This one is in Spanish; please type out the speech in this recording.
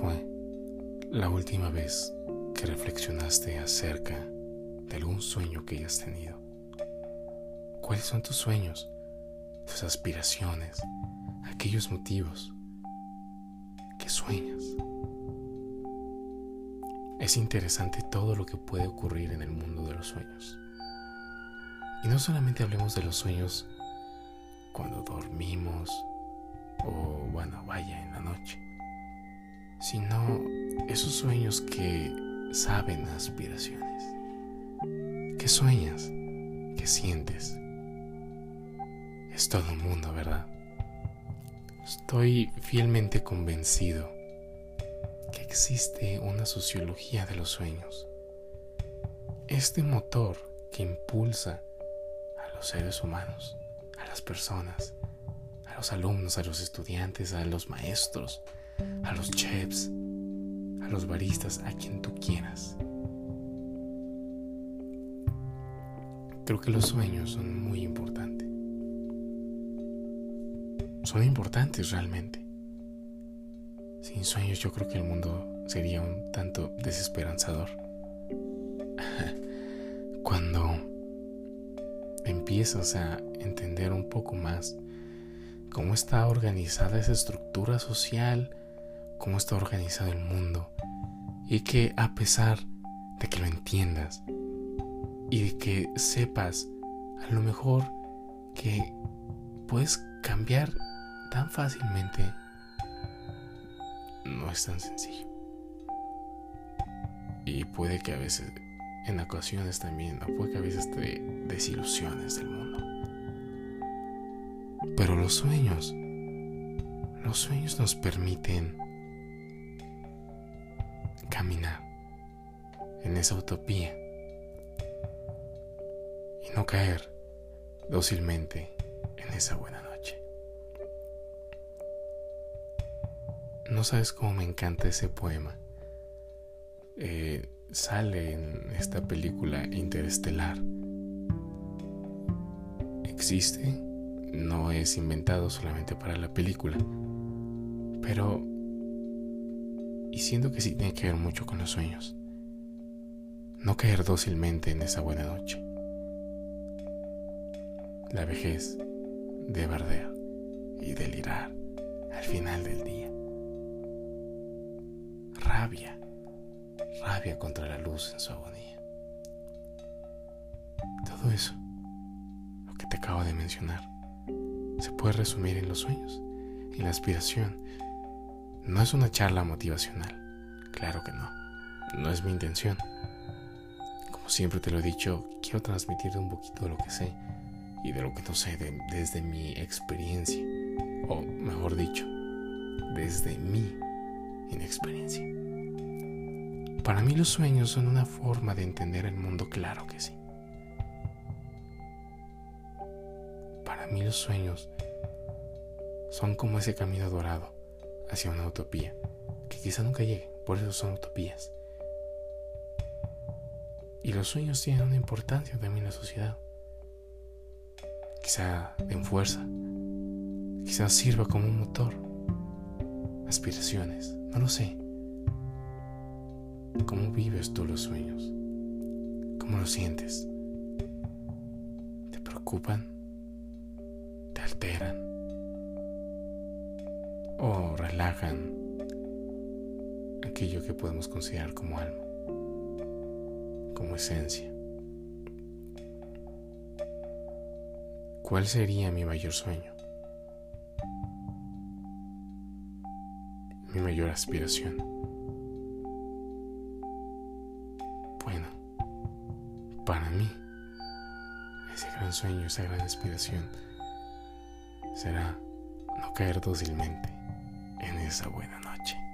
fue la última vez que reflexionaste acerca de algún sueño que hayas tenido? ¿Cuáles son tus sueños, tus aspiraciones, aquellos motivos que sueñas? Es interesante todo lo que puede ocurrir en el mundo de los sueños. Y no solamente hablemos de los sueños cuando dormimos o bueno, vaya en la noche, sino esos sueños que saben aspiraciones. ¿Qué sueñas? ¿Qué sientes? Es todo un mundo, ¿verdad? Estoy fielmente convencido que existe una sociología de los sueños. Este motor que impulsa a los seres humanos, a las personas, a los alumnos, a los estudiantes, a los maestros, a los chefs, a los baristas, a quien tú quieras. Creo que los sueños son muy importantes. Son importantes realmente. Sin sueños yo creo que el mundo sería un tanto desesperanzador. Cuando empiezas a entender un poco más cómo está organizada esa estructura social, cómo está organizado el mundo y que a pesar de que lo entiendas y de que sepas a lo mejor que puedes cambiar tan fácilmente, no es tan sencillo. Y puede que a veces, en ocasiones también, o puede que a veces te desilusiones del mundo. Pero los sueños, los sueños nos permiten caminar en esa utopía y no caer dócilmente en esa buena noche. No sabes cómo me encanta ese poema. Eh, sale en esta película interestelar. Existe, no es inventado solamente para la película, pero y siento que sí tiene que ver mucho con los sueños. No caer dócilmente en esa buena noche. La vejez de bardear y delirar al final del día. Rabia, rabia contra la luz en su agonía. Todo eso, lo que te acabo de mencionar, se puede resumir en los sueños, en la aspiración, no es una charla motivacional, claro que no, no es mi intención. Como siempre te lo he dicho, quiero transmitirte un poquito de lo que sé y de lo que no sé desde mi experiencia, o mejor dicho, desde mi inexperiencia. Para mí los sueños son una forma de entender el mundo, claro que sí. Para mí los sueños son como ese camino dorado hacia una utopía, que quizá nunca llegue, por eso son utopías. Y los sueños tienen una importancia también en la sociedad. Quizá den fuerza, quizá sirva como un motor. Aspiraciones, no lo sé. ¿Cómo vives tú los sueños? ¿Cómo los sientes? ¿Te preocupan? ¿Te alteran? O relajan aquello que podemos considerar como alma, como esencia. ¿Cuál sería mi mayor sueño? Mi mayor aspiración. Bueno, para mí, ese gran sueño, esa gran aspiración será no caer dócilmente en esa buena noche.